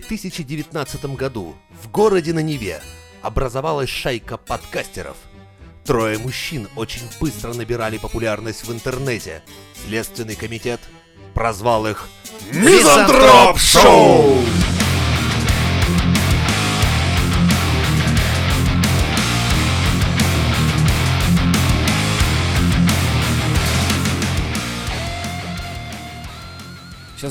2019 году в городе на Неве образовалась шайка подкастеров. Трое мужчин очень быстро набирали популярность в интернете. Следственный комитет прозвал их «Мизантроп Шоу!»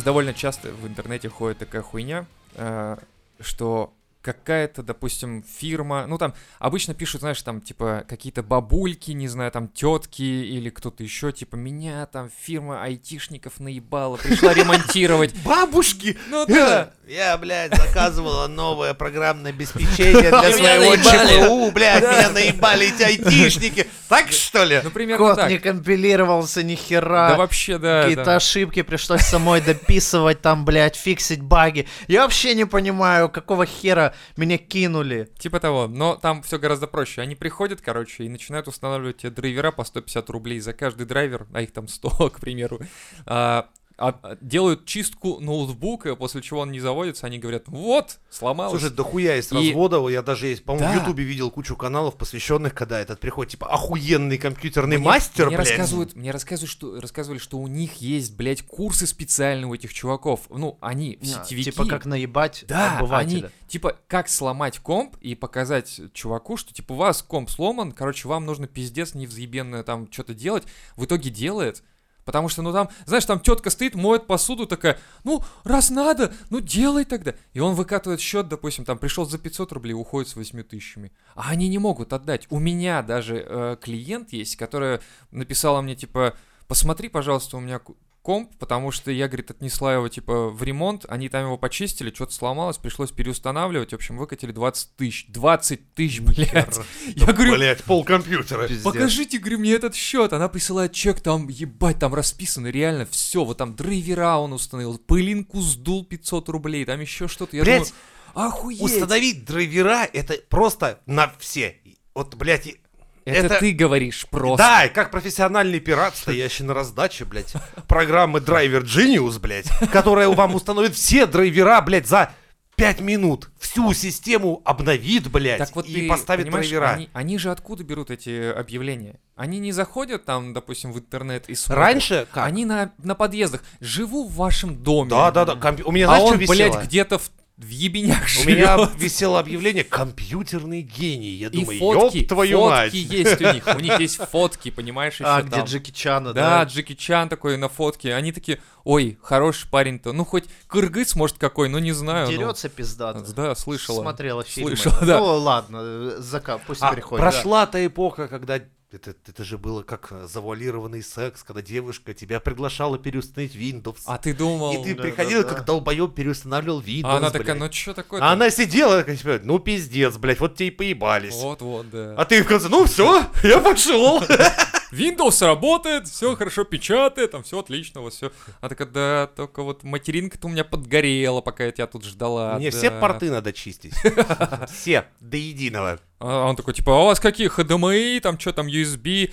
Довольно часто в интернете ходит такая хуйня, э, что какая-то, допустим, фирма, ну там обычно пишут, знаешь, там типа какие-то бабульки, не знаю, там тетки или кто-то еще, типа меня там фирма айтишников наебала, пришла ремонтировать. Бабушки! Ну да. Я, блядь, заказывала новое программное обеспечение для своего. ЧПУ, блядь, меня наебали эти айтишники. Так что ли? Ну примерно Код не компилировался ни хера. Да вообще, да. Какие-то ошибки пришлось самой дописывать, там, блядь, фиксить баги. Я вообще не понимаю, какого хера меня кинули. Типа того, но там все гораздо проще. Они приходят, короче, и начинают устанавливать драйвера по 150 рублей за каждый драйвер, а их там 100, к примеру. А, а- а делают чистку ноутбука, после чего он не заводится, они говорят, вот, сломалось. Слушай, дохуя есть И- разводов. Я даже есть, по-моему, в Да. Ютубе видел кучу каналов, посвященных, когда этот приходит, типа, охуенный компьютерный Мне- мастер, мне блядь. рассказывают, мне рассказывают, что, рассказывали, что у них есть, блядь, курсы специальные у этих чуваков. Ну, они в А, сетевики. Типа как наебать Да, обывателя. они, типа, как сломать комп и показать чуваку, что, типа, у вас комп сломан, короче, вам нужно пиздец невзъебенное там что-то делать. В итоге делает, потому что, ну, там, знаешь, там тетка стоит, моет посуду, такая, ну, раз надо, ну, делай тогда. И он выкатывает счет, допустим, там, пришел за 500 рублей, уходит с 8 тысячами. А они не могут отдать. У меня даже э, клиент есть, которая написала мне, типа, посмотри, пожалуйста, у меня комп, потому что я, говорит, отнесла его, типа, в ремонт, они там его почистили, что-то сломалось, пришлось переустанавливать, в общем, выкатили 20 тысяч. 20 тысяч, блядь. Я говорю, Блядь, пол компьютера. Покажите, говорю, мне этот счет. Она присылает чек, там, ебать, там расписано, реально все. Вот там драйвера он установил, пылинку сдул 500 рублей, там еще что-то. Я Блядь, думаю, охуеть. Установить драйвера это просто на все. Вот, блядь, и- Это, это- ты говоришь просто. Да, и как профессиональный пират, стоящий на раздаче, блядь, программы Driver Genius, блядь, которая вам установит все драйвера, блядь, за 5 минут. Всю систему обновит, блядь, Так вот и ты поставит драйвера. Они, они же откуда берут эти объявления? Они не заходят там, допустим, в интернет и смотрят. Раньше как? Они на, на подъездах. Живу в вашем доме. Да, да, да. компью- У меня, А знаешь, он, что висело? блядь, где-то в, в ебенях У меня живет. висело объявление «Компьютерный гений». Я И думаю, фотки, ёб твою фотки мать. есть у них. У них есть фотки, понимаешь, еще А, там. где Джеки Чана, Да, да? Джеки Чан такой на фотке. Они такие, ой, хороший парень-то. Ну, хоть кыргыз, может, какой, ну, не знаю. ну. Дерется пиздато. Да, слышала. Смотрела фильмы. Слышала, да. Ну ладно, э, зака, пусть А переходит. да. прошла та эпоха, когда это, это же было как э, завуалированный секс, когда девушка тебя приглашала переустановить Windows. А ты думал... и ты да, приходил, да, да. как долбоеб, переустанавливал Windows. А она такая, блядь. ну, что такое А она сидела, такая, типа, ну пиздец, блядь, вот тебе и поебались. Вот-вот, да. А ты в конце, ну все, я пошел. Windows работает, все хорошо печатает, там все отлично, вот все. А такая, да, только вот материнка-то у меня подгорела, пока я тебя тут ждала. Мне да». все порты надо чистить. Все, до единого. А он такой, типа, а у вас какие HDMI, там что там, USB,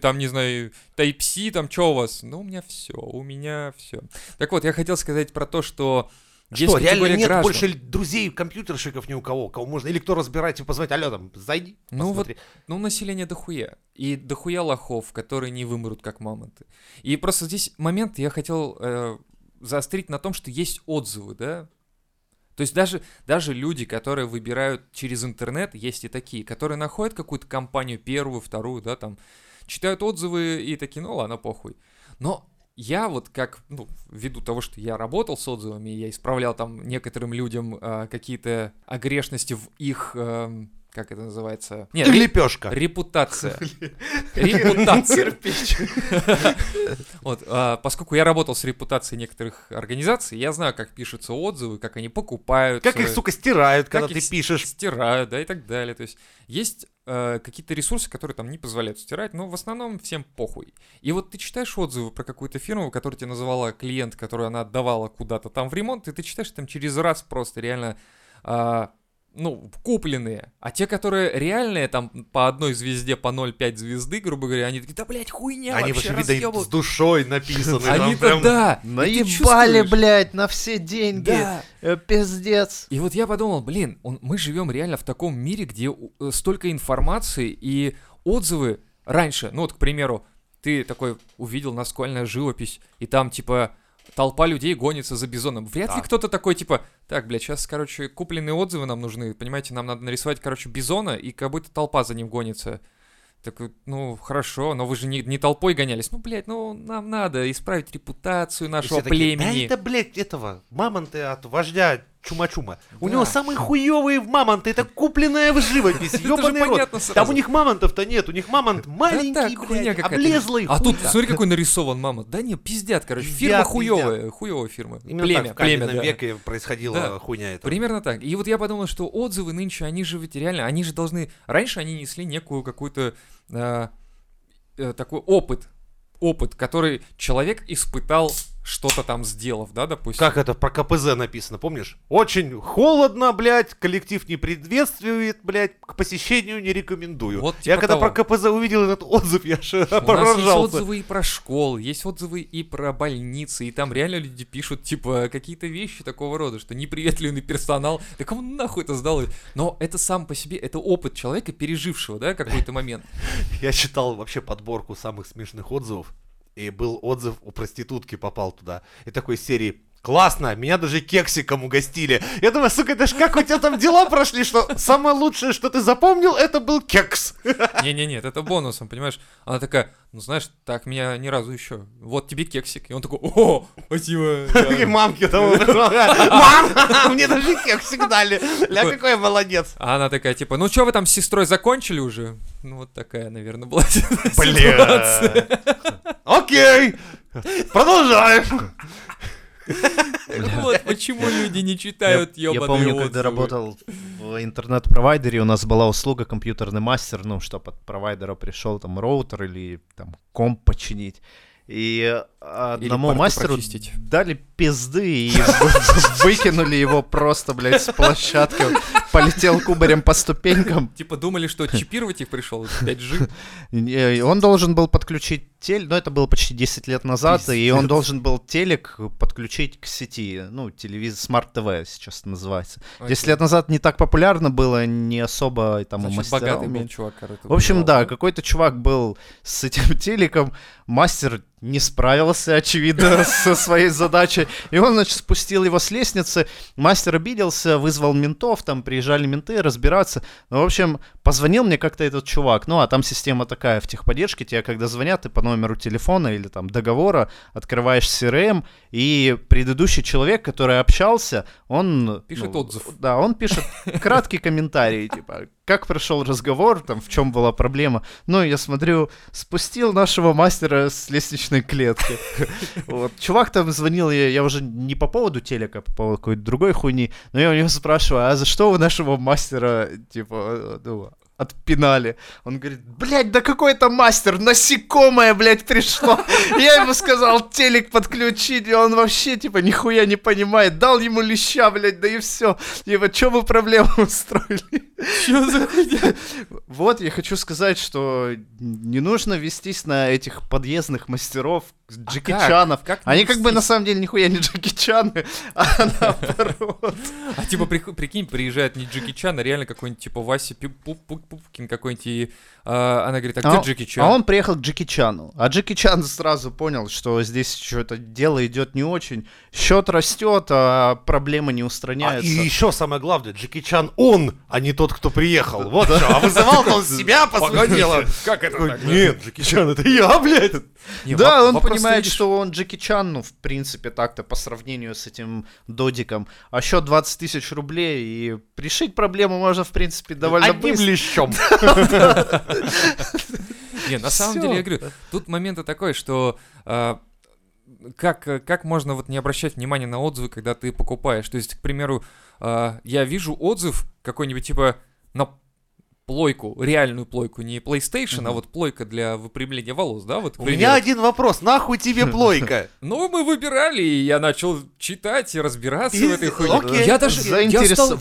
там, не знаю, Type-C, там что у вас? Ну, у меня все, у меня все. Так вот, я хотел сказать про то, что есть Что, реально нет граждан. больше друзей компьютерщиков ни у кого, кого можно, или кто разбирается, позвонить, алло, там, зайди, Ну вот, посмотри. ну население дохуя. И дохуя лохов, которые не вымрут как мамонты. И просто здесь момент я хотел э, заострить на том, что есть отзывы, да? То есть даже, даже люди, которые выбирают через интернет, есть и такие, которые находят какую-то компанию первую, вторую, да, там, читают отзывы и такие, ну ладно, похуй. Но я вот как, ну, ввиду того, что я работал с отзывами, я исправлял там некоторым людям э, какие-то огрешности в их, эм, как это называется? Нет, Лепешка. репутация. Репутация. Вот, а, поскольку я работал с репутацией некоторых организаций, я знаю, как пишутся отзывы, как они покупают. Как их, сука, стирают, когда ты пишешь. стирают, да, и так далее. То есть есть э, какие-то ресурсы, которые там не позволяют стирать, но в основном всем похуй. И вот ты читаешь отзывы про какую-то фирму, которая тебе называла клиент, которую она отдавала куда-то там в ремонт, и ты читаешь там через раз просто реально а, ну, купленные. А те, которые реальные, там, по одной звезде, по 0,5 звезды, грубо говоря, они такие, да, блядь, хуйня Они вообще, видно, с разъёбывают». душой написаны. Они-то да. Наебали, блядь, на все деньги. Да. Э, Пиздец. И вот я подумал, блин, он, мы живем реально в таком мире, где э, столько информации и отзывы раньше. Ну вот, к примеру, ты такой увидел наскальная живопись, и там типа толпа людей гонится за бизоном. Вряд ли Да. кто-то такой типа, так, блядь, сейчас, короче, купленные отзывы нам нужны, понимаете, нам надо нарисовать, короче, бизона, и как будто толпа за ним гонится. Так, ну, хорошо, но вы же не, не толпой гонялись. Ну, блядь, ну, нам надо исправить репутацию нашего все такие, племени. Да это, блядь, этого, мамонты от вождя Чума-Чума. У него самые хуевые мамонты, это купленная в живопись, Это же ёбаный рот. Там у них мамонтов-то нет, у них мамонт маленький, блядь, облезлый. А тут, смотри, какой нарисован мама. Да не, пиздят, короче. Фирма хуевая, хуевая фирма. Племя, племя, веке происходила хуйня эта. Примерно так. И вот я подумал, что отзывы нынче, они же ведь реально, они же должны... Раньше они несли некую какую-то а, э, такой опыт, опыт, который человек испытал, что-то там сделав, да, допустим. Как это про КПЗ написано, помнишь? Очень холодно, блядь, коллектив не приветствует, блядь, к посещению не рекомендую. Вот я типа когда того. про КПЗ увидел этот отзыв, я же У нас есть отзывы и про школы, есть отзывы и про больницы, и там реально люди пишут, типа, какие-то вещи такого рода, что неприветливый персонал, да кому нахуй это сдал? Но это сам по себе, это опыт человека, пережившего, да, какой-то момент. Я читал вообще подборку самых смешных отзывов, и был отзыв у проститутки попал туда. И такой серии Классно, меня даже кексиком угостили. Я думаю, сука, это ж как у тебя там дела прошли, что самое лучшее, что ты запомнил, это был кекс. Не-не-не, это бонусом, понимаешь? Она такая, ну знаешь, так меня ни разу еще. Вот тебе кексик. И он такой, о, спасибо. И да». мамки там, мам, мне даже кексик дали. Ля, какой я молодец. А она такая, типа, ну что вы там с сестрой закончили уже? Ну вот такая, наверное, была ситуация. Окей, продолжаем. Вот почему люди не читают я, помню, когда работал в интернет-провайдере, у нас была услуга компьютерный мастер, ну, чтобы от провайдера пришел там роутер или там комп починить. И одному мастеру прочистить. дали пизды и вы- выкинули его просто, блядь, с площадки. Полетел кубарем по ступенькам. Типа думали, что чипировать их пришел 5G. И Он должен был подключить телек, ну это было почти 10 лет назад, и он должен был телек подключить к сети, ну телевизор, TV сейчас называется. 10 лет назад не так популярно было, не особо там который это В общем, да, какой-то чувак был с этим телеком, мастер не справился, очевидно, со своей задачей, и он, значит, спустил его с лестницы, мастер обиделся, вызвал ментов, там приезжали менты разбираться, ну, в общем, позвонил мне как-то этот чувак, ну, а там система такая в техподдержке, тебе когда звонят, ты по номеру телефона или там договора открываешь CRM, и предыдущий человек, который общался, он... Пишет ну, отзыв. Да, он пишет краткий комментарий, типа, как прошел разговор, там, в чем была проблема. Ну, я смотрю, спустил нашего мастера с лестничной клетки. Вот. Чувак там звонил, я, я уже не по поводу телека, а по поводу какой-то другой хуйни, но я у него спрашиваю, а за что вы нашего мастера, типа, э, ну, отпинали. Он говорит, блядь, да какой это мастер, насекомое, блядь, пришло. Я ему сказал телек подключить, и он вообще, типа, нихуя не понимает. Дал ему леща, блядь, да и все. Типа, что вы проблему устроили? Чё за? Вот, я хочу сказать, что не нужно вестись на этих подъездных мастеров, Джеки как? Чанов. Как не Они как бы на самом деле нихуя не Джеки Чаны, а наоборот. А типа, прикинь, приезжает не Джеки Чан, а реально какой-нибудь, типа, Вася Пи- Пу- Пу- Пупкин какой-нибудь, и а, она говорит, а где А- Джеки Чан? А он приехал к Джеки Чану. А Джеки Чан сразу понял, что здесь что-то дело идет не очень. Счет растет, а проблемы не А, устраняются. и еще самое главное, Джеки Чан он, а не тот, кто приехал. Вот что. А вызывал-то он себя, по сути дела. Как это так? Нет, Джеки Чан, это я, блядь. Да, он понимает, что он Джеки Чан, ну, в принципе, так-то по сравнению с этим Додиком. А счет 20 тысяч рублей, и решить проблему можно, в принципе, довольно быстро. Лещом. Не, на самом деле, я говорю, тут момент такой, что а, как, как можно вот не обращать внимания на отзывы, когда ты покупаешь? То есть, к примеру, а, я вижу отзыв какой-нибудь типа на плойку, реальную плойку, не PlayStation, а Мгм. вот плойка для выпрямления волос, да, вот, У примеру. меня один вопрос, нахуй тебе плойка? Ну, мы выбирали, и я начал читать и разбираться в этой И- хуйне. Я даже я стал,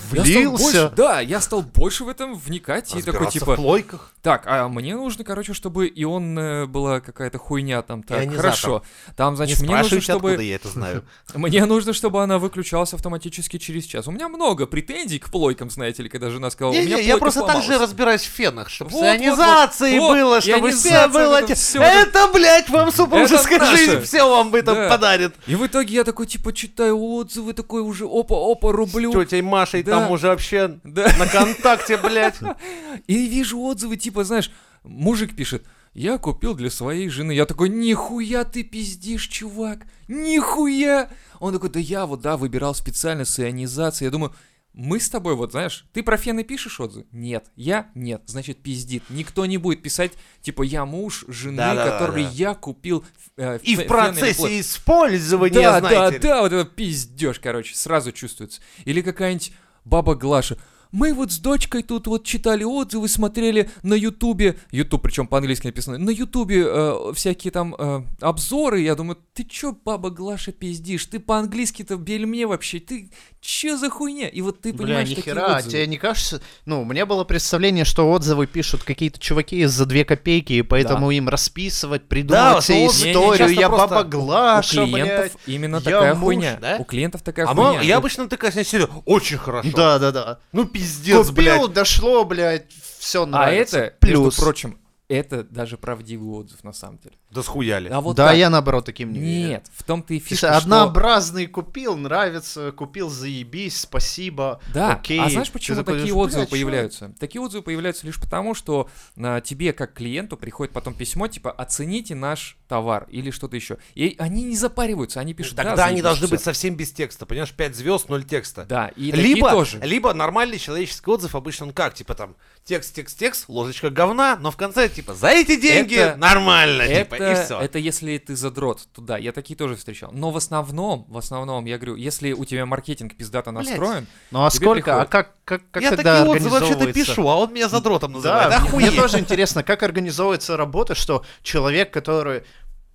больше, да, я стал больше в этом вникать и такой типа, в плойках? так, а мне нужно, короче, чтобы ионная была какая-то хуйня там, так, хорошо. Там, значит, мне нужно, чтобы я это знаю. мне нужно, чтобы она выключалась автоматически через час. У меня много претензий к плойкам, знаете ли, когда жена сказала, у меня я просто так же сломалась». Разбираюсь в фенах, чтобы Вот, с ионизацией вот, вот, было, вот, чтобы все было. это всё, Это, блядь, вам супружеская Это жизнь, все вам это Да. подарит. И в итоге я такой, типа, читаю отзывы, такой уже, опа-опа, рублю. Тетей Машей Да. там уже вообще Да. на контакте, блядь. И вижу отзывы, типа, знаешь, мужик пишет, я купил для своей жены. Я такой, нихуя ты пиздишь, чувак, нихуя. Он такой, да я вот, да, выбирал специально с ионизацией. Я думаю, мы с тобой, вот знаешь, ты про фены пишешь отзывы? Нет. Я? Нет. Значит, пиздит. Никто не будет писать, типа, я муж жены, Да-да-да-да. который я купил э, И в фен или плод». процессе использования, Да, знаете да, ли. да, вот это пиздеж, короче, сразу чувствуется. Или какая-нибудь баба Глаша. Мы вот с дочкой тут вот читали отзывы, смотрели на Ютубе, Ютуб, причем по-английски написано, на Ютубе э, всякие там э, обзоры, я думаю, ты чё, баба Глаша, пиздишь, ты по-английски-то бельме вообще, ты чё за хуйня? И вот ты Бля, понимаешь такие нихера, а отзывы. тебе не кажется? Ну, у меня было представление, что отзывы пишут какие-то чуваки за две копейки, и поэтому им расписывать, Да, придумывать что себе историю, часто я просто баба У Глаша, блядь. клиентов именно я такая муж, хуйня. да? У клиентов такая А мы- хуйня. я обычно такая серия, очень хорошо. Да-да-да. Ну пиздец, Купил, блядь. дошло, блядь, все а нравится. это, плюс. между прочим, это даже правдивый отзыв на самом деле. Да схуяли. А вот да, так. я наоборот таким не верю. Нет, в том-то и фишка, что, что... однообразный купил, нравится, купил, заебись, спасибо. Да, окей. а знаешь, почему такие отзывы «Блядь, чё?» появляются? Такие отзывы появляются лишь потому, что а, тебе, как клиенту, приходит потом письмо, типа, оцените наш товар или что-то еще. И они не запариваются, они пишут, Тогда да, они должны всё». быть совсем без текста, понимаешь, 5 звезд, 0 текста. Да, и такие либо, тоже. либо нормальный человеческий отзыв обычно он как, типа там текст, текст, текст, ложечка говна, но в конце типа за эти деньги Это- нормально, типа, и Это, все. это если ты задрот туда, я такие тоже встречал. Но в основном, в основном, я говорю, если у тебя маркетинг пиздато Блядь. настроен, Ну а Тебе сколько, приходит. а как, как, как Я тогда такие отзывы вообще-то пишу, а он меня задротом называет. Да, мне- мне Охуеть. тоже интересно, как организовывается работа, что человек, который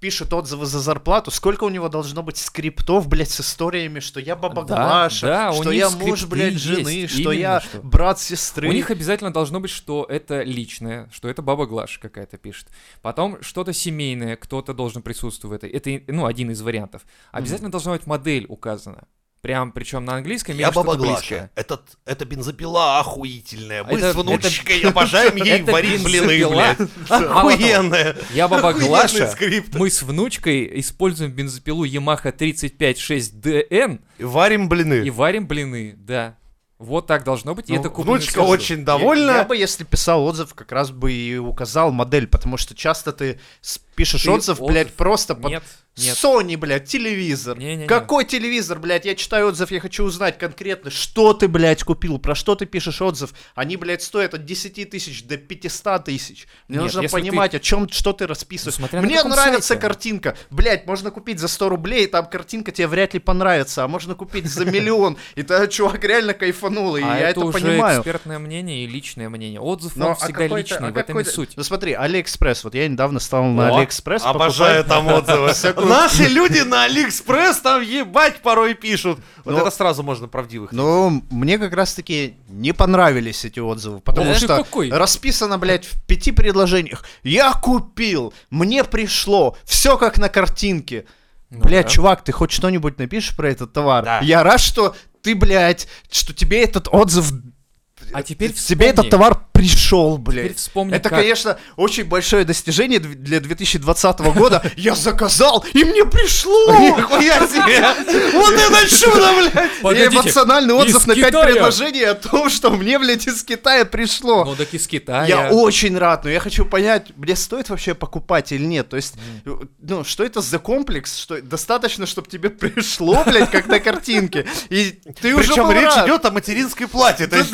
пишет отзывы за зарплату, сколько у него должно быть скриптов, блядь, с историями, что я баба Да, Глаша, да, что я муж, блядь, есть, жены, что именно я что. брат сестры. У них обязательно должно быть, что это личное, что это баба Глаша какая-то пишет. Потом что-то семейное, кто-то должен присутствовать в этой. Это, ну, один из вариантов. Обязательно должна быть модель указана. Прям, причем на английском Я баба Глаша. Этот, это бензопила охуительная. Мы Это- с внучкой обожаем ей это варить блины, блядь. Мало того, Охуенная. Я баба Глаша. Мы с внучкой используем бензопилу Yamaha 356DN И Варим блины. и варим блины, да. Вот так должно быть, и Ну, это купленный Внучка сразу. очень Я, довольна. я бы, если писал отзыв, как раз бы и указал модель, потому что часто ты пишешь Ты отзыв, блядь, отзыв- просто под Нет, нет. Sony, блядь, телевизор. Не-не-не. Какой телевизор, блядь? Я читаю отзыв, я хочу узнать конкретно, что ты, блядь, купил, про что ты пишешь отзыв. Они, блядь, стоят от 10 тысяч до 500 тысяч. Мне Нет, нужно если ты- понимать, о чем, что ты расписываешь. Ну, смотря Мне нравится сайте. картинка. Блядь, можно купить за 100 рублей, там картинка тебе вряд ли понравится, а можно купить за миллион. И тогда чувак реально кайфанул, и а я это это уже понимаю. экспертное мнение и личное мнение. Отзыв Но, он а всегда личный, а в этом и суть. Ну смотри, Алиэкспресс. Вот я недавно стал на О, Алиэкспресс Обожаю покупать- там отзывы. Наши люди на Алиэкспресс там ебать порой пишут. Вот это сразу можно правдивых. Ну, мне как раз-таки не понравились эти отзывы, потому что какой. расписано, блядь, в пяти предложениях. Я купил, мне пришло, все как на картинке. Ну блядь, да. чувак, ты хоть что-нибудь напишешь про этот товар? Да. Я рад, что ты, блядь, что тебе этот отзыв... А теперь тебе этот вспомни. товар пришел, Теперь блядь. вспомни, Это, как- конечно, очень большое достижение для 2020 года. Я заказал, и мне пришло! Нихуя себе! Вот это чудо, блядь! И эмоциональный отзыв на 5 Китая? предложений о том, что мне, блядь, из Китая пришло. Ну так из Китая. Я очень рад, но я хочу понять, мне стоит вообще покупать или нет. То есть, ну, что это за комплекс? Что достаточно, чтобы тебе пришло, блядь, как на картинке. И ты уже Причем речь идет о материнской плате. То есть,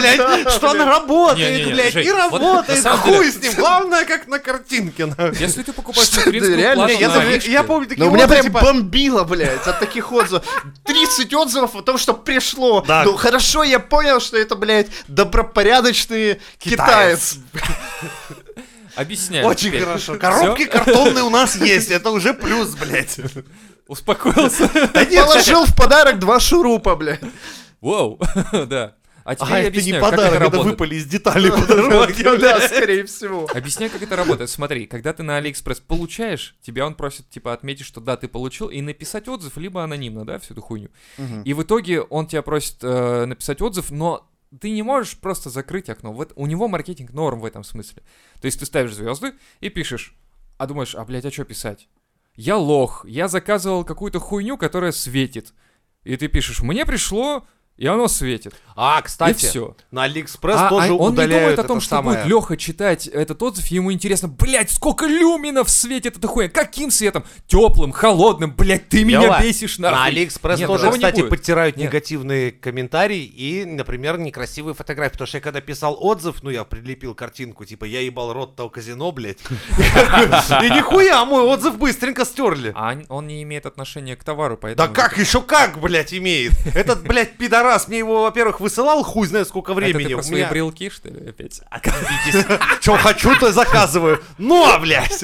блядь, что она работает, блядь, вот работает, хуй с ним, главное, как на картинке. Если ты покупаешь материнскую да, реально? плату я, помню такие Но у меня прям типа, бомбило, блядь, от таких отзывов. 30 отзывов о том, что пришло. Да. Ну хорошо, я понял, что это, блядь, добропорядочный китаец. Объясняю. Очень теперь. хорошо. Коробки картонные у нас есть, это уже плюс, блядь. Успокоился. Положил в подарок два шурупа, блядь. Вау, да. А теперь А я это не объясняю, как подарок, это это работает. выпали из деталей по дороге, Да, скорее всего. Объясняю, как это работает. Смотри, когда ты на Алиэкспресс получаешь, тебя он просит, типа, отметить, что да, ты получил, и написать отзыв, либо анонимно, да, всю эту хуйню. И в итоге он тебя просит э, написать отзыв, но ты не можешь просто закрыть окно. Вот у него маркетинг норм в этом смысле. То есть ты ставишь звезды и пишешь, а думаешь, а, блядь, а что писать? Я лох, я заказывал какую-то хуйню, которая светит. И ты пишешь, мне пришло, и оно светит. А, и кстати, все. на Алиэкспресс А, тоже а он не думает о том, это что самое. будет Леха читать этот отзыв, ему интересно, блядь, сколько люменов светит эта хуйня, каким светом? Теплым, холодным, блядь, ты меня Лёва, бесишь нахуй. На Алиэкспресс Нет, тоже, не кстати, будет. подтирают Нет. негативные комментарии и, например, некрасивые фотографии. Потому что я когда писал отзыв, ну, я прилепил картинку, типа, я ебал рот того казино, блядь. И нихуя, мой отзыв быстренько стерли. А он- не имеет отношения к товару, Да поэтому... как, еще как, блядь, имеет? Этот, блядь, пидорас мне его, во-первых, высылал хуй знает сколько Это времени. ты про свои меня- брелки, что ли, опять? Че хочу, то заказываю. Но, блядь.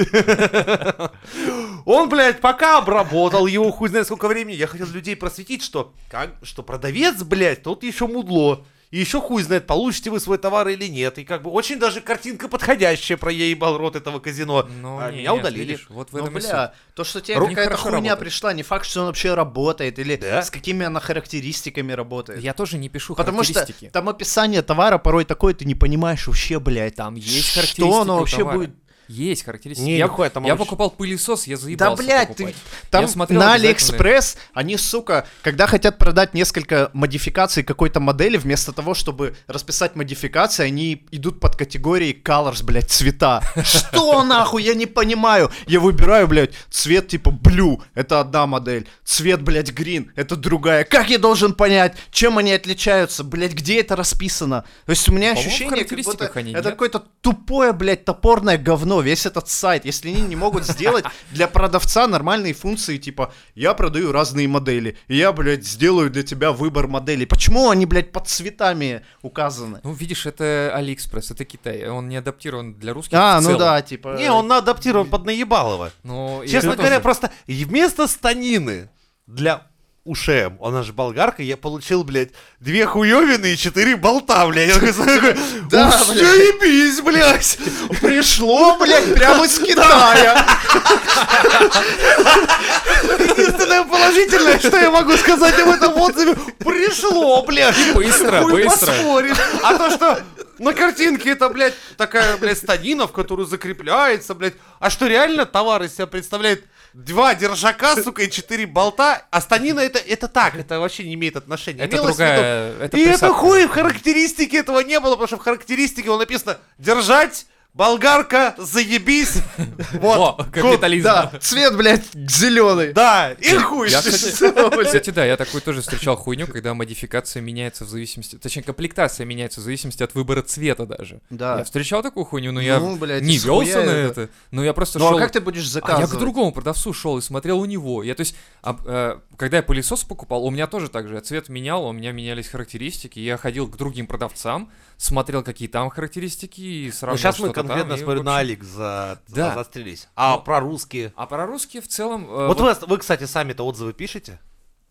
Он, блядь, пока обработал его хуй знает сколько времени. Я хотел людей просветить, что, как, что продавец, блядь, тот еще мудло. И еще хуй знает, получите вы свой товар или нет. И как бы очень даже картинка подходящая про ебал рот этого казино. Ну, А не, меня нет, удалили. видишь, вот в Ну, этом бля, то, что тебе Ру- какая-то хуйня работает. пришла, не факт, что он вообще работает, или Да? с какими она характеристиками работает. Я тоже не пишу Потому что там описание товара порой такое, ты не понимаешь вообще, блядь. Там есть Что характеристики оно у вообще товара. будет? Есть характеристики. Не, я нихуя, там я очень- покупал пылесос, я Да, заебался блядь, ты, там Я смотрел на Алиэкспресс они, сука, когда хотят продать несколько модификаций какой-то модели, вместо того, чтобы расписать модификации, они идут под категорией colors, блядь, цвета. Что нахуй, я не понимаю. Я выбираю, блядь, цвет типа blue, это одна модель. Цвет, блядь, green, это другая. Как я должен понять, чем они отличаются? Блядь, где это расписано? То есть у меня ощущение, как будто это какое-то тупое, блядь, топорное говно, весь этот сайт. Если они не могут сделать для продавца нормальные функции, типа, я продаю разные модели, и я, блядь, сделаю для тебя выбор моделей. Почему они, блядь, под цветами указаны? Ну, видишь, это Алиэкспресс, это Китай. Он не адаптирован для русских А, ну да, типа... Не, он адаптирован под наебалово. Ну, Честно говоря, просто и вместо станины для УШМ, она же болгарка, я получил, блядь, две хуевины и четыре болта, блядь. Я такой, Да, «Ух, блядь. Пришло, блядь, прямо из Китая. Единственное положительное, что я могу сказать об этом отзыве, пришло, блядь. Быстро, Хуй быстро. поспоришь. А то, что на картинке это, блядь, такая, блядь, станина, в которую закрепляется, блядь. А что реально товар из себя представляет два держака, сука, и четыре болта, а станина это, это так, это вообще не имеет отношения. Это Имелось другая... Это и это присадка. хуй в характеристике этого не было, потому что в характеристике было написано «держать», «болгарка», «заебись». Вот. О, капитализм. Да, цвет, блядь, зеленый. Да, и хуй. Я, кстати, кстати, да, я такой тоже встречал хуйню, когда модификация меняется в зависимости, точнее, комплектация меняется в зависимости от выбора цвета даже. Да. Я встречал такую хуйню, но я Ну, блядь, не велся на это. это. Но я просто Ну шел. а как ты будешь А я заказывать? к другому продавцу шел и смотрел у него. Я, то есть, об- э, когда я пылесос покупал, у меня тоже так же. Я цвет менял, у меня менялись характеристики. Я ходил к другим продавцам, смотрел, какие там характеристики, и Ну, сравнивал сейчас мы там, конкретно, и, смотрю, на Алик за... Да. застрелись. А Ну, про русские? А про русские в целом... э, Вот вот- вы, вы, кстати, сами-то отзывы пишете?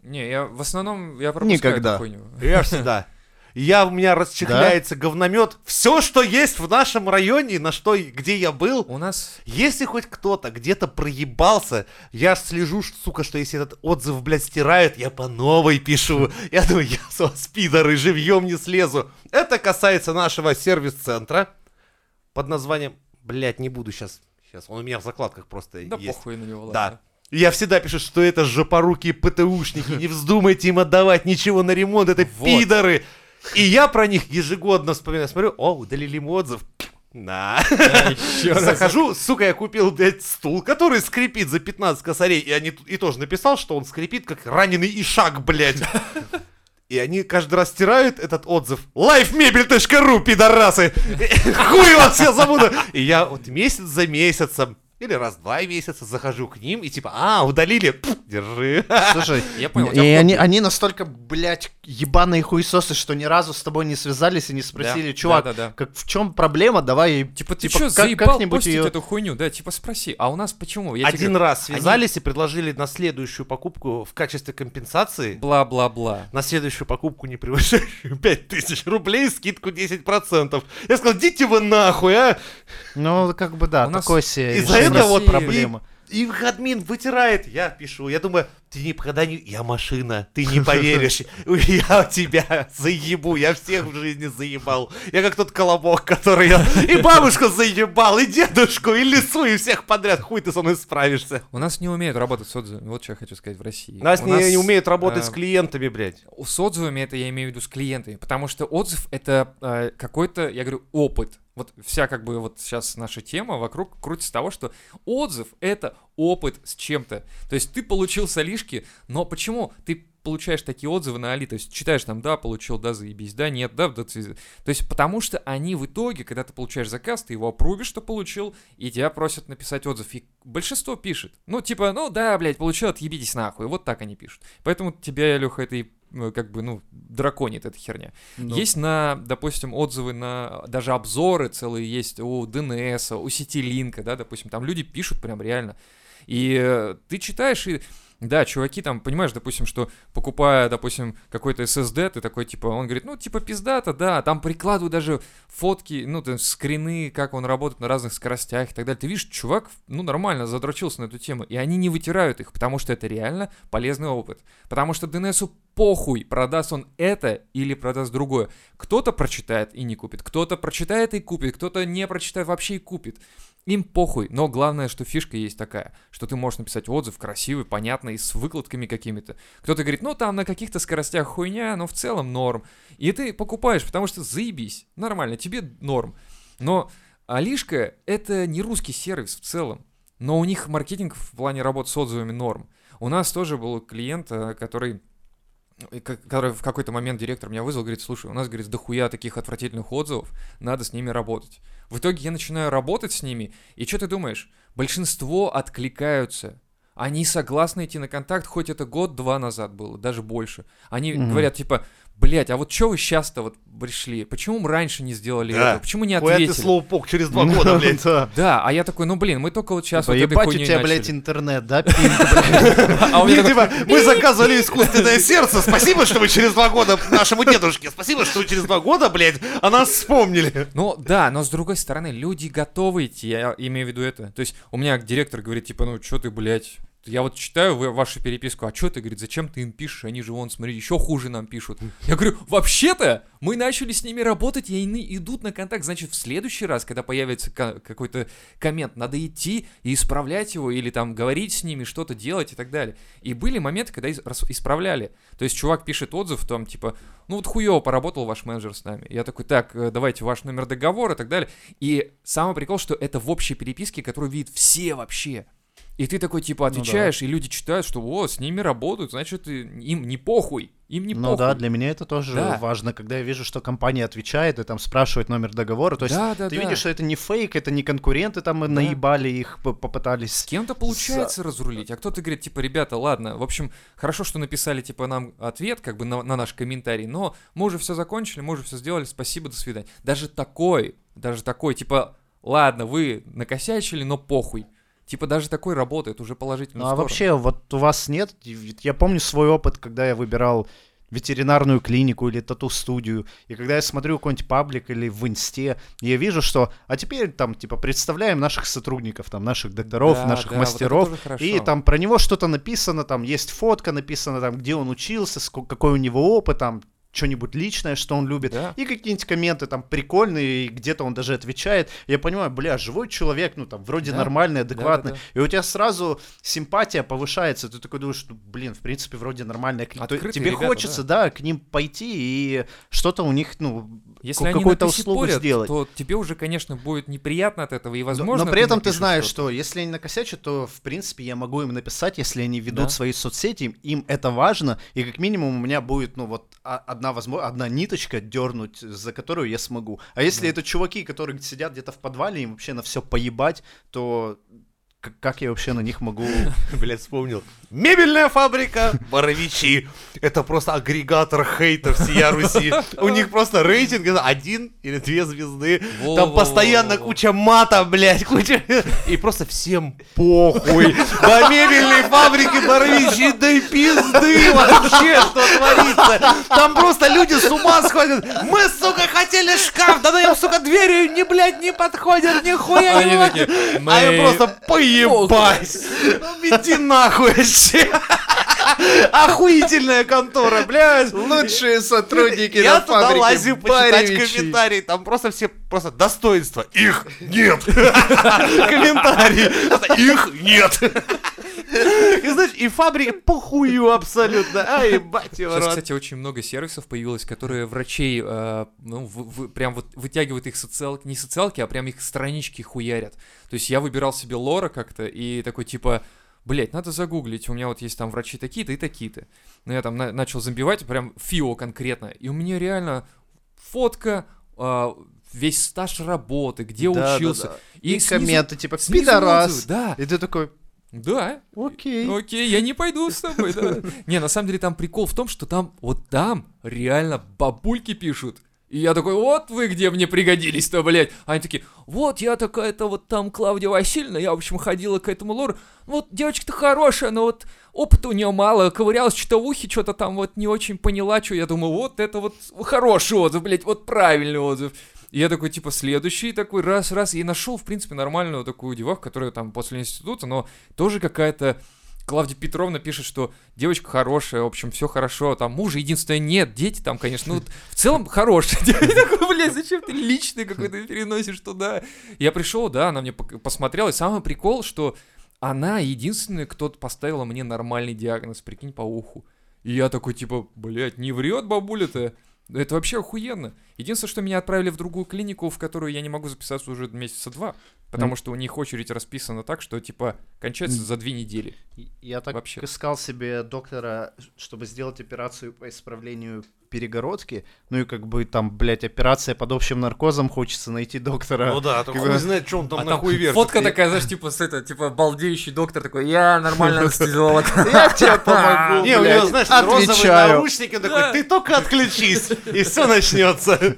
Не, я в основном я пропускаю Никогда. хуйню. Я всегда. Я, у меня расчехляется говномет. Все, что есть в нашем районе, на что, где я был, У нас если хоть кто-то где-то проебался, я слежу, сука, что если этот отзыв, блядь, стирают, я по новой пишу. Я думаю, я с вас, пидоры, живьем не слезу. Это касается нашего сервис-центра под названием... Блядь, не буду сейчас. Сейчас, он у меня в закладках просто да есть. похуй на него, Да. ладно. Я всегда пишу, что это жопорукие ПТУшники, не вздумайте им отдавать ничего на ремонт, это Вот. пидоры. И я про них ежегодно вспоминаю, смотрю, о, удалили им отзыв. На. Захожу, сука, я купил, блядь, стул, который скрипит за 15 косарей, и, они, и тоже написал, что он скрипит, как раненый ишак, блядь. И они каждый раз стирают этот отзыв. Lifemebel.ru, пидорасы! Хуй вас все забуду! И я вот месяц за месяцем или раз в два месяца захожу к ним и типа, а, удалили, Пф, держи. Слушай, Я понял, и они, они настолько, блядь, ебаные хуесосы, что ни разу с тобой не связались и не спросили, Да, чувак, да, да, да. как в чем проблема, давай Типа, ты типа, что, как- заебал как-нибудь её- эту хуйню? Да, типа, спроси. А у нас почему? Я тебе Один говорю, раз связались и предложили на следующую покупку в качестве компенсации Бла-бла-бла. на следующую покупку, не превышающую 5000 рублей, скидку 10%. Я сказал, идите вы нахуй, а! Ну, как бы да, У нас такое себе этого вот проблема. И их админ вытирает, я пишу. Я думаю, ты никогда не... Я машина, ты не поверишь. Я тебя заебу, я всех в жизни заебал. Я как тот колобок, который я и бабушку заебал, и дедушку, и лису, и всех подряд. Хуй ты со мной справишься. У нас не умеют работать с отзывами. Вот что я хочу сказать в России. Нас У не, не умеют работать э, с клиентами, блядь. С отзывами это я имею в виду с клиентами, потому что отзыв это э, какой-то, я говорю, опыт. Вот вся как бы вот сейчас наша тема вокруг крутится того, что отзыв это опыт с чем-то. То есть ты получил солишки, но почему ты получаешь такие отзывы на Али, то есть читаешь там, да, получил, да, заебись, да, нет, да, да, то есть потому что они в итоге, когда ты получаешь заказ, ты его опрувишь, что получил, и тебя просят написать отзыв, и большинство пишет, ну, типа, ну, да, блядь, получил, отъебитесь нахуй, вот так они пишут. Поэтому тебя, Леха, это и э, как бы, ну, драконит эта херня. Ну, Есть на, допустим, отзывы на, даже обзоры целые есть у DNS, у Ситилинка, да, допустим, там люди пишут прям реально. И э, ты читаешь и да, чуваки там, понимаешь, допустим, что покупая, допустим, какой-то SSD, ты такой, типа, он говорит, ну, типа, пиздата, да, там прикладывают даже фотки, ну, там, скрины, как он работает на разных скоростях и так далее. Ты видишь, чувак, ну, нормально задрочился на эту тему, и они не вытирают их, потому что это реально полезный опыт. Потому что DNS похуй, продаст он это или продаст другое. Кто-то прочитает и не купит, кто-то прочитает и купит, кто-то не прочитает вообще и купит. Им похуй, но главное, что фишка есть такая, что ты можешь написать отзыв красивый, понятный, с выкладками какими-то. Кто-то говорит, ну там на каких-то скоростях хуйня, но в целом норм. И ты покупаешь, потому что заебись, нормально, тебе норм. Но Алишка — это не русский сервис в целом, но у них маркетинг в плане работы с отзывами норм. У нас тоже был клиент, э, который который в какой-то момент директор меня вызвал, говорит, слушай, у нас, говорит, дохуя таких отвратительных отзывов, надо с ними работать. В итоге я начинаю работать с ними, и что ты думаешь? Большинство откликаются. Они согласны идти на контакт, хоть это год-два назад было, даже больше. Они Мгм. говорят, типа, блять, а вот что вы сейчас-то вот пришли? Почему мы раньше не сделали Да. это? Почему не Хуя ты ответили? слоупок через два года, блядь. Да. Да, а я такой, ну блин, мы только вот сейчас вот этой ебать, у хуйней тебя, блядь, интернет, да? А типа, мы заказывали искусственное сердце, спасибо, что вы через два года нашему дедушке, спасибо, что вы через два года, блядь, о нас вспомнили. Ну да, но с другой стороны, люди готовы идти, я имею в виду это. То есть у меня директор говорит, типа, ну что ты, блядь, я вот читаю вашу переписку, а что ты, говорит, зачем ты им пишешь, они же вон, смотри, еще хуже нам пишут. Я говорю, вообще-то мы начали с ними работать, и они идут на контакт, значит, в следующий раз, когда появится ка- какой-то коммент, надо идти и исправлять его, или там говорить с ними, что-то делать и так далее. И были моменты, когда исправляли. То есть чувак пишет отзыв, там, типа, ну вот хуево поработал ваш менеджер с нами. Я такой, так, э, давайте ваш номер договора и так далее. И самый прикол, что это в общей переписке, которую видят все вообще. И ты такой, типа, Ну да. отвечаешь, и люди читают, что, о, с ними работают, значит, им не похуй, им не Ну похуй. да, для меня это тоже Да. важно, когда я вижу, что компания отвечает и там спрашивает номер договора. То есть да, да, ты да. видишь, что это не фейк, это не конкуренты там наебали их, попытались. С кем-то получается разрулить, а кто-то говорит, типа, ребята, ладно, в общем, хорошо, что написали, типа, нам ответ, как бы, на, на наш комментарий, но мы уже все закончили, мы уже все сделали, спасибо, до свидания. Даже такой, даже такой, типа, ладно, вы накосячили, но похуй. Типа, даже такой работает уже положительно. Ну а вообще, вот у вас нет, я помню свой опыт, когда я выбирал ветеринарную клинику или тату-студию, и когда я смотрю какой-нибудь паблик или в инсте, я вижу, что, а теперь там, типа, представляем наших сотрудников, там, наших докторов, наших мастеров, и там про него что-то написано, там есть фотка написана, там, где он учился, ско- какой у него опыт, там, что-нибудь личное, что он любит, Да. и какие-нибудь комменты там прикольные, и где-то он даже отвечает. Я понимаю, бля, живой человек, ну там вроде Да. нормальный, адекватный, Да-да-да. и у тебя сразу симпатия повышается, ты такой думаешь, ну, блин, в принципе, вроде нормально. Открытые Тебе ребята, хочется, да. к ним пойти и что-то у них, ну, Если какую-то услугу спорят, сделать. то тебе уже, конечно, будет неприятно от этого, и, Но- возможно, но, при этом ты знаешь, что-то. что если они накосячат, то, в принципе, я могу им написать, если они ведут Да. свои соцсети, им это важно, и как минимум у меня будет, ну, вот а- одна, возможно, одна ниточка дернуть, за которую я смогу. А если Да. это чуваки, которые сидят где-то в подвале, им вообще на все поебать, то как я вообще на них могу... Блять, вспомнил. Мебельная фабрика Боровичи. Это просто агрегатор хейта всея Руси. У них просто рейтинг один или две звезды. Там постоянно куча мата, блядь, куча... И просто всем похуй. До мебельной фабрики Боровичи, да и пизды вообще, что творится. Там просто люди с ума сходят. Мы, сука, хотели шкаф, да нам, сука, дверью не, блядь, не подходят, нихуя Они не такие, а я «Мы просто поебать. Ну, Иди нахуй вообще. Охуительная контора, блядь. Лучшие сотрудники Я на туда фабрике лазю почитать Баревичи. комментарии. Там просто все просто достоинства. Их нет. Комментарии. Их нет. И знаешь, и фабрика похую абсолютно. А, ебать его Сейчас, рот. кстати, очень много сервисов появилось, которые врачей, э, ну, вы- вы- прям вот вытягивают их социалки, не социалки, а прям их странички хуярят. То есть я выбирал себе лора как-то и такой типа, блять, надо загуглить, у меня вот есть там врачи такие-то и такие-то. Ну, я там на- начал забивать прям ФИО конкретно, и у меня реально фотка, а, весь стаж работы, где Да, да, учился. да. И, снизу- комменты типа «пидорас». Да, И ты такой, да, окей. Окей, я не пойду с тобой, да. Не, на самом деле там прикол в том, что там, вот там реально бабульки пишут. И я такой, вот вы где мне пригодились-то, блядь. А они такие, вот я такая-то вот там Клавдия Васильевна, я, в общем, ходила к этому лору. Вот девочка-то хорошая, но вот опыта у нее мало, ковырялась что-то в ухе, что-то там вот не очень поняла, что я думаю, вот это вот хороший отзыв, блядь, вот правильный отзыв. И я такой, типа, следующий такой, раз-раз, и нашел, в принципе, нормальную такую деваху, которая там после института, но тоже какая-то... Клавдия Петровна пишет, что девочка хорошая, в общем, все хорошо, там мужа единственное нет, дети там, конечно, ну, в целом хорошие. Я блядь, зачем ты личный какой-то переносишь туда? Я пришел, да, она мне посмотрела, и самый прикол, что она единственная, кто поставила мне нормальный диагноз, прикинь, по уху. И я такой, типа, блядь, не врет бабуля-то? Это вообще охуенно. Единственное, что меня отправили в другую клинику, в которую я не могу записаться уже месяца два. Потому что у них очередь расписана так, что, типа, кончается за две недели. Я так Вообще. искал себе доктора, чтобы сделать операцию по исправлению перегородки. Ну и как бы там, блядь, операция под общим наркозом, хочется найти доктора. Ну да, только Как бы- знает, что он там А нахуй там вертит. фотка такая, знаешь, типа, с это, типа, балдеющий доктор такой, я нормально анестезиолог. Я тебе помогу, Не, у него, знаешь, розовые Отвечаю. наручники, он такой, ты только отключись, и все начнется.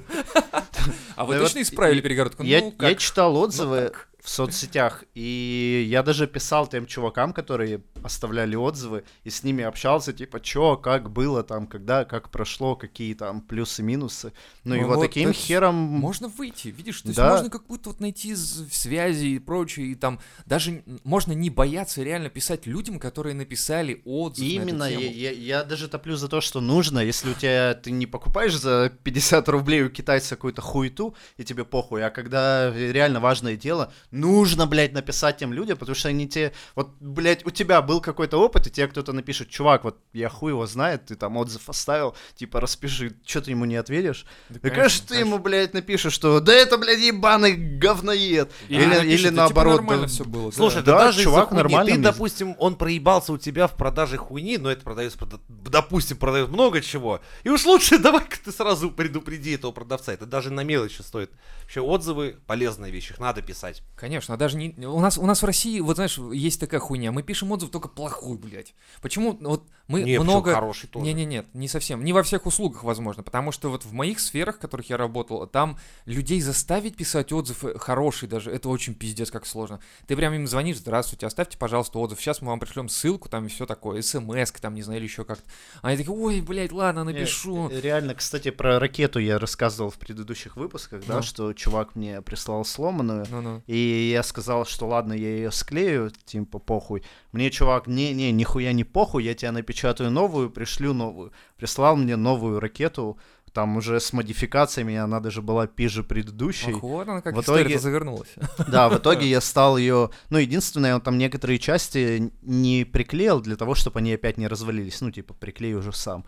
А вы точно исправили и- перегородку? Я, Ну, я читал Ну, отзывы так. В соцсетях, и я даже писал тем чувакам, которые оставляли отзывы, и с ними общался, типа, чё, как было там, когда, как прошло, какие там плюсы-минусы. Ну, и Ну вот вот, таким хером... Можно выйти, видишь, то есть Да. можно какую-то вот найти связи и прочее, и там даже можно не бояться реально писать людям, которые написали отзыв на Именно, эту я, тему. я- я даже топлю за то, что нужно, если у тебя ты не покупаешь за 50 рублей у китайца какую-то хуету, и тебе похуй, а когда реально важное дело, нужно, блядь, написать тем людям, потому что они тебе, вот, блядь, у тебя был какой-то опыт, и тебе кто-то напишет, чувак, вот я хуй его знает, ты там отзыв оставил, типа, распиши, что ты ему не ответишь? Да, Да, конечно, ты ему, блядь, напишешь, что да это, блядь, ебаный говноед. Или, Или, напишет, или «Да, типа, наоборот. нормально да, все было. да». Слушай, Да, да, даже чувак чувак нормально. Ты, допустим, он проебался у тебя в продаже хуйни, но это продается, прода- допустим, продает много чего. И уж лучше давай-ка ты сразу предупреди этого продавца. Это даже на мелочи стоит. Вообще отзывы полезная вещь, их надо писать. Конечно, а даже не... У нас, у нас в России, вот знаешь, есть такая хуйня. Мы пишем отзыв только плохой, блядь. Почему? Вот мы Не, много... хороший тоже. Не-не-нет, не совсем. Не во всех услугах, возможно. Потому что вот в моих сферах, в которых я работал, там людей заставить писать отзыв хороший даже, это очень пиздец как сложно. Ты прям им звонишь, здравствуйте, оставьте, пожалуйста, отзыв. Сейчас мы вам пришлем ссылку, там и все такое, смс, там, не знаю, или еще как-то. Они такие, ой, блядь, ладно, напишу. э, Реально, кстати, про ракету я рассказывал в предыдущих выпусках, да, Ну. что чувак мне прислал сломанную. Ну-ну. И я сказал, что ладно, я ее склею, типа похуй. Мне чувак, не-не, нихуя не похуй, я тебя напечатаю новую, пришлю новую. Прислал мне новую ракету, там уже с модификациями, она даже была пиже предыдущей. Ах, вот она как В итоге- завернулась. Да, в итоге я стал ее... Ну, единственное, он там некоторые части не приклеил для того, чтобы они опять не развалились. Ну, типа, приклею уже сам.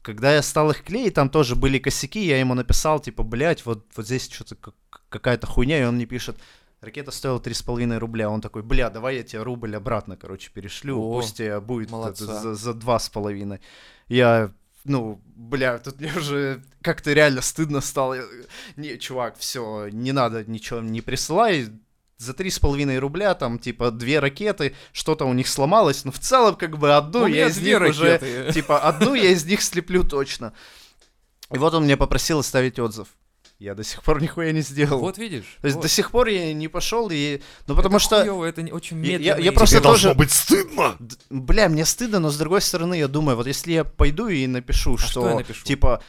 Когда я стал их клеить, там тоже были косяки, я ему написал, типа, блядь, вот, вот здесь что-то как- какая-то хуйня, и он мне пишет, ракета стоила 3,5 рубля. Он такой, бля, давай я тебе рубль обратно, короче, перешлю, О, пусть тебе будет за, за 2,5. Я, ну, бля, тут мне уже как-то реально стыдно стало. Не, чувак, все, не надо ничего не присылай. За 3,5 рубля там, типа, две ракеты, что-то у них сломалось, но в целом, как бы, одну У я из них уже, ракеты. типа, одну я из них слеплю точно. И вот он мне попросил оставить отзыв. Я до сих пор нихуя не сделал. Вот видишь. То есть вот. до сих пор я не пошел и... Ну, потому Это что... хуёво, это не- очень Я- я- медленно. я и- просто Тебе должно тоже- быть стыдно. Д- Бля, мне стыдно, но с другой стороны, я думаю, вот если я пойду и напишу, А что, что я напишу? типа,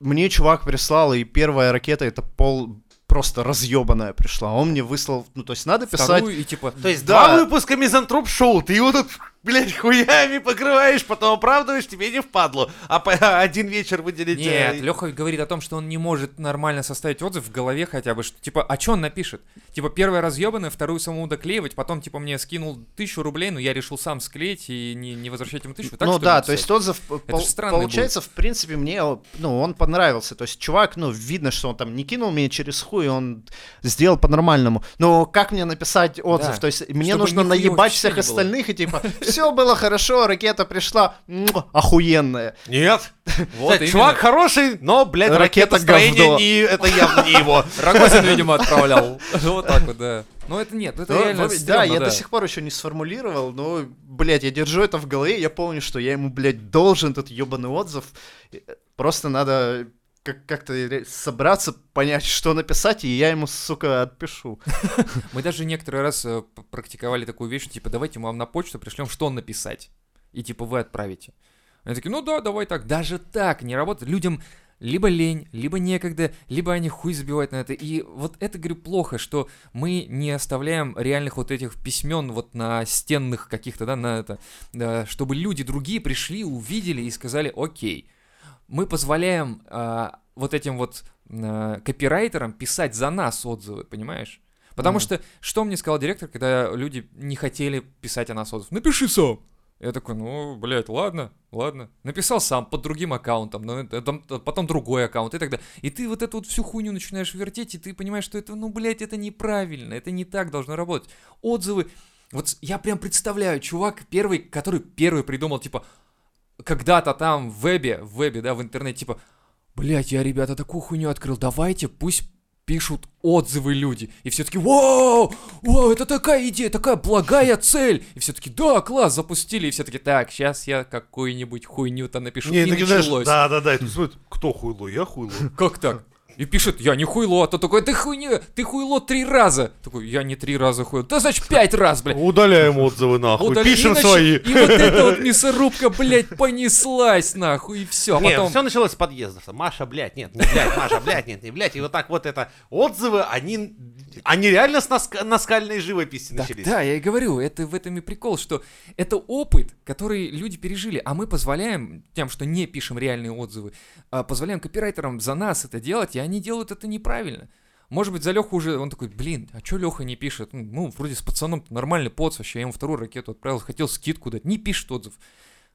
мне чувак прислал, и первая ракета это пол просто разъебанная пришла. Он мне выслал, ну, то есть надо писать... Вторую и типа... То есть Да. два выпуска Мизантроп Шоу, ты его тут, блядь, хуями покрываешь, потом оправдываешь, тебе не впадло. А по- один вечер выделить... Нет, э, Леха говорит о том, что он не может нормально составить отзыв в голове хотя бы, что типа, а что он напишет? Типа, первая разъебанная, вторую самому доклеивать, потом, типа, мне скинул тысячу рублей, но я решил сам склеить и не, не возвращать ему тысячу. Так, ну да, написать? то есть отзыв пол- получается, в принципе, мне, ну, он понравился. То есть чувак, ну, видно, что он там не кинул меня через хуй, он сделал по-нормальному. Но как мне написать отзыв? Да. То есть мне Чтобы нужно наебать всех остальных и типа, все было хорошо, ракета пришла, охуенная. Нет. Вот. Чувак хороший, но, блядь, Ракета говно. не... Это явно не его. Рогозин, видимо, отправлял. Вот так вот, да. Но это нет, это Ну, реально в- да, я до сих пор еще не сформулировал, но, блядь, я держу это в голове, я помню, что я ему, блядь, должен этот ебаный отзыв. Просто надо как- как-то собраться, понять, что написать, и я ему, сука, отпишу. Мы даже некоторый раз э, практиковали такую вещь, типа, давайте мы вам на почту пришлем, что написать. И типа вы отправите. Они такие, ну да, давай так. Даже так не работает. Людям либо лень, либо некогда, либо они хуй забивают на это. И вот это, говорю, плохо, что мы не оставляем реальных вот этих письмен вот на стенных каких-то, да, на это, да, чтобы люди другие пришли, увидели и сказали, окей, мы позволяем а, вот этим вот а, копирайтерам писать за нас отзывы, понимаешь? Потому Мгм. что, что мне сказал директор, когда люди не хотели писать о нас отзыв? Напиши сам. Я такой, ну, блядь, ладно, ладно. Написал сам под другим аккаунтом, но там- потом другой аккаунт и так далее. И ты вот эту вот всю хуйню начинаешь вертеть, и ты понимаешь, что это, ну, блядь, это неправильно, это не так должно работать. Отзывы, вот я прям представляю, чувак первый, который первый придумал, типа, когда-то там в вебе, в вебе, да, в интернете, типа, блядь, я, ребята, такую хуйню открыл, давайте, пусть пишут отзывы люди. И все таки вау, вау, это такая идея, такая благая цель. И все таки да, класс, запустили. И все таки так, сейчас я какую-нибудь хуйню-то напишу. Не, и началось. да, да, да. кто хуйло? Я хуйло. Как так? И пишет, я не хуйло, а то такой, ты хуйня, ты хуйло три раза. Такой, я не три раза хуйло. Да значит пять раз, блядь. Удаляем отзывы нахуй, Удали- пишем и нач- свои. И вот эта вот мясорубка, блядь, понеслась нахуй, и все. Нет, потом... все началось с подъездов. Маша, блядь, нет, не блядь, Маша, блядь, нет, не блядь. И вот так вот это отзывы, они, они реально с наск- наскальной живописи Так, начались. да, я и говорю, это в этом и прикол, что это опыт, который люди пережили, а мы позволяем тем, что не пишем реальные отзывы, а позволяем копирайтерам за нас это делать, и они делают это неправильно. Может быть, за Леху уже, он такой, блин, а чё Леха не пишет? Ну, Ну, вроде с пацаном нормальный поц вообще, я ему вторую ракету отправил, хотел скидку дать, не пишет отзыв.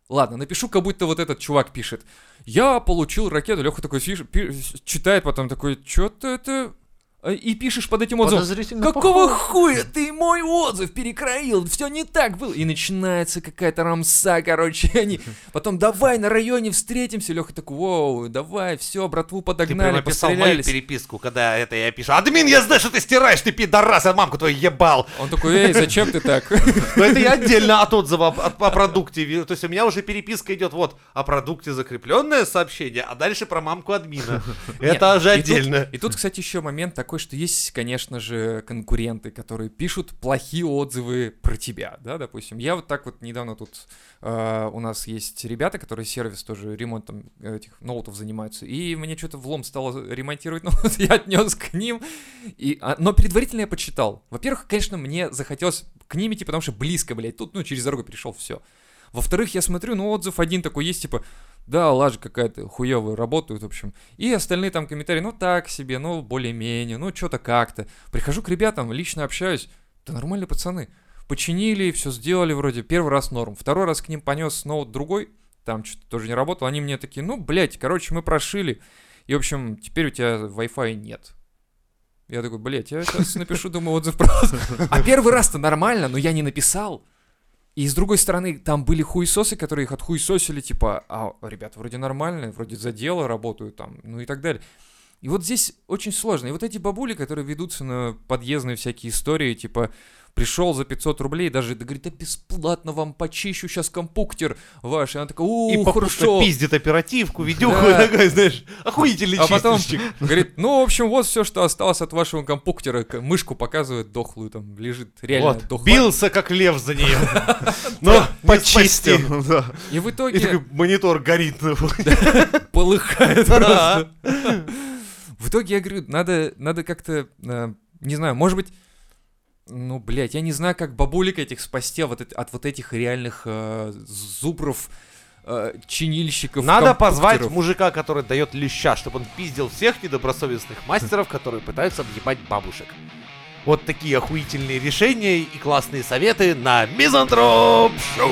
Ладно, напишу, как будто вот этот чувак пишет. Я получил ракету, Леха такой фиш, пи- читает потом такой, чё-то это... А, И пишешь под этим отзывом, Какого похоже. хуя ты мой отзыв перекроил? Все не так было. И начинается какая-то рамса, короче. Они потом давай на районе встретимся. Леха такой, воу, давай, все, братву Ты подогнали, прям описал мою переписку, когда это я пишу. Админ, я знаю, что ты стираешь, ты пидорас, я мамку твою ебал. Он такой, эй, зачем ты так? Но это я отдельно от отзыва о, продукте. То есть у меня уже переписка идет вот о продукте закрепленное сообщение, а дальше про мамку админа. Это уже отдельно. И тут, кстати, еще момент такой, что есть, конечно же, конкуренты, которые пишут плохие отзывы про тебя, да, допустим. Я вот так вот недавно тут э, у нас есть ребята, которые сервис тоже ремонтом этих ноутов занимаются, и мне что-то влом стало ремонтировать ноут, я отнес к ним, и, а, но предварительно я почитал. Во-первых, конечно, мне захотелось к ним идти, потому что близко, блядь, тут, ну, через дорогу перешел, все. Во-вторых, я смотрю, ну, отзыв один такой есть, типа, да, лажа какая-то хуевая, работают, в общем. И остальные там комментарии, ну, так себе, ну, более-менее, ну, что-то как-то. Прихожу к ребятам, лично общаюсь, да нормальные пацаны. Починили, все сделали вроде, первый раз норм. Второй раз к ним понес ноут другой, там что-то тоже не работало. Они мне такие, ну, блядь, короче, мы прошили. И, в общем, теперь у тебя Wi-Fi нет. Я такой, блядь, я сейчас напишу, думаю, отзыв просто. А первый раз-то нормально, но я не написал. И с другой стороны, там были хуесосы, которые их отхуесосили, типа, а, ребят, вроде нормально, вроде за дело работают там, ну и так далее. И вот здесь очень сложно. И вот эти бабули, которые ведутся на подъездные всякие истории, типа, пришел за 500 рублей, даже да, говорит, а бесплатно вам почищу сейчас компуктер ваш. И она такая, у, И хорошо. пиздит оперативку, видюху, Да. такой, знаешь, охуительный А потом чистильщик. говорит, ну, в общем, вот все, что осталось от вашего компуктера. Мышку показывает дохлую, там лежит реально Вот, дохлая. бился как лев за нее. Но. Почистил, да. И в итоге монитор горит. полыхает Да. просто. В итоге я говорю, надо, надо как-то, э, не знаю, может быть, ну, блядь, я не знаю, как бабулик этих спасти от, эт- от вот этих реальных э, зубров, э, чинильщиков, Надо позвать мужика, который дает леща, чтобы он пиздил всех недобросовестных мастеров, которые пытаются объебать бабушек. Вот такие охуительные решения и классные советы на Мизантроп Шоу.